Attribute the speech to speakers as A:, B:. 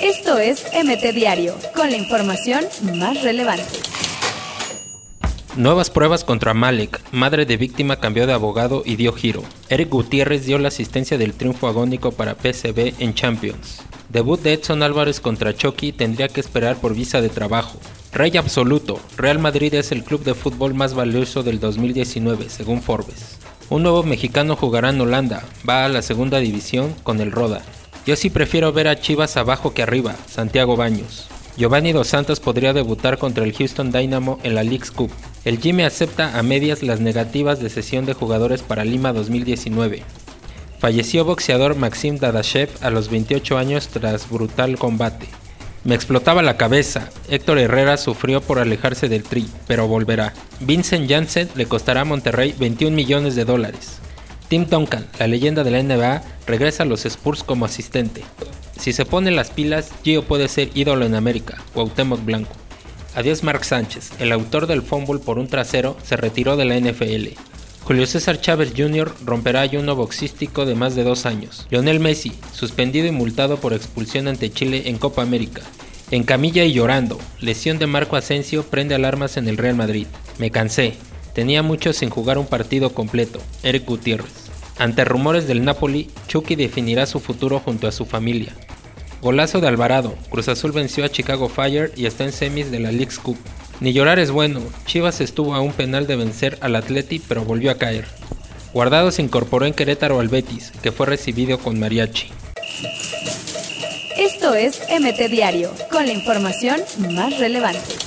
A: Esto es MT Diario, con la información más relevante.
B: Nuevas pruebas contra Malek. Madre de víctima cambió de abogado y dio giro. Eric Gutiérrez dio la asistencia del triunfo agónico para PSV en Champions. Debut de Edson Álvarez contra Chucky tendría que esperar por visa de trabajo. Rey absoluto. Real Madrid es el club de fútbol más valioso del 2019, según Forbes. Un nuevo mexicano jugará en Holanda. Va a la segunda división con el Roda. Yo sí prefiero ver a Chivas abajo que arriba. Santiago Baños. Giovanni Dos Santos podría debutar contra el Houston Dynamo en la League's Cup. El Jimmy acepta a medias las negativas de sesión de jugadores para Lima 2019. Falleció boxeador Maxim Dadashev a los 28 años tras brutal combate. Me explotaba la cabeza. Héctor Herrera sufrió por alejarse del tri, pero volverá. Vincent Janssen le costará a Monterrey 21 millones de dólares. Tim Duncan, la leyenda de la NBA, regresa a los Spurs como asistente. Si se pone las pilas, Gio puede ser ídolo en América, Cuauhtémoc Blanco. Adiós Mark Sánchez, el autor del fumble por un trasero, se retiró de la NFL. Julio César Chávez Jr. romperá ayuno boxístico de más de dos años. Lionel Messi, suspendido y multado por expulsión ante Chile en Copa América. En camilla y llorando, lesión de Marco Asensio prende alarmas en el Real Madrid. Me cansé, tenía mucho sin jugar un partido completo. Eric Gutiérrez. Ante rumores del Napoli, Chucky definirá su futuro junto a su familia. Golazo de Alvarado, Cruz Azul venció a Chicago Fire y está en semis de la League's Cup. Ni llorar es bueno, Chivas estuvo a un penal de vencer al Atleti pero volvió a caer. Guardado se incorporó en Querétaro al Betis, que fue recibido con mariachi.
A: Esto es MT Diario, con la información más relevante.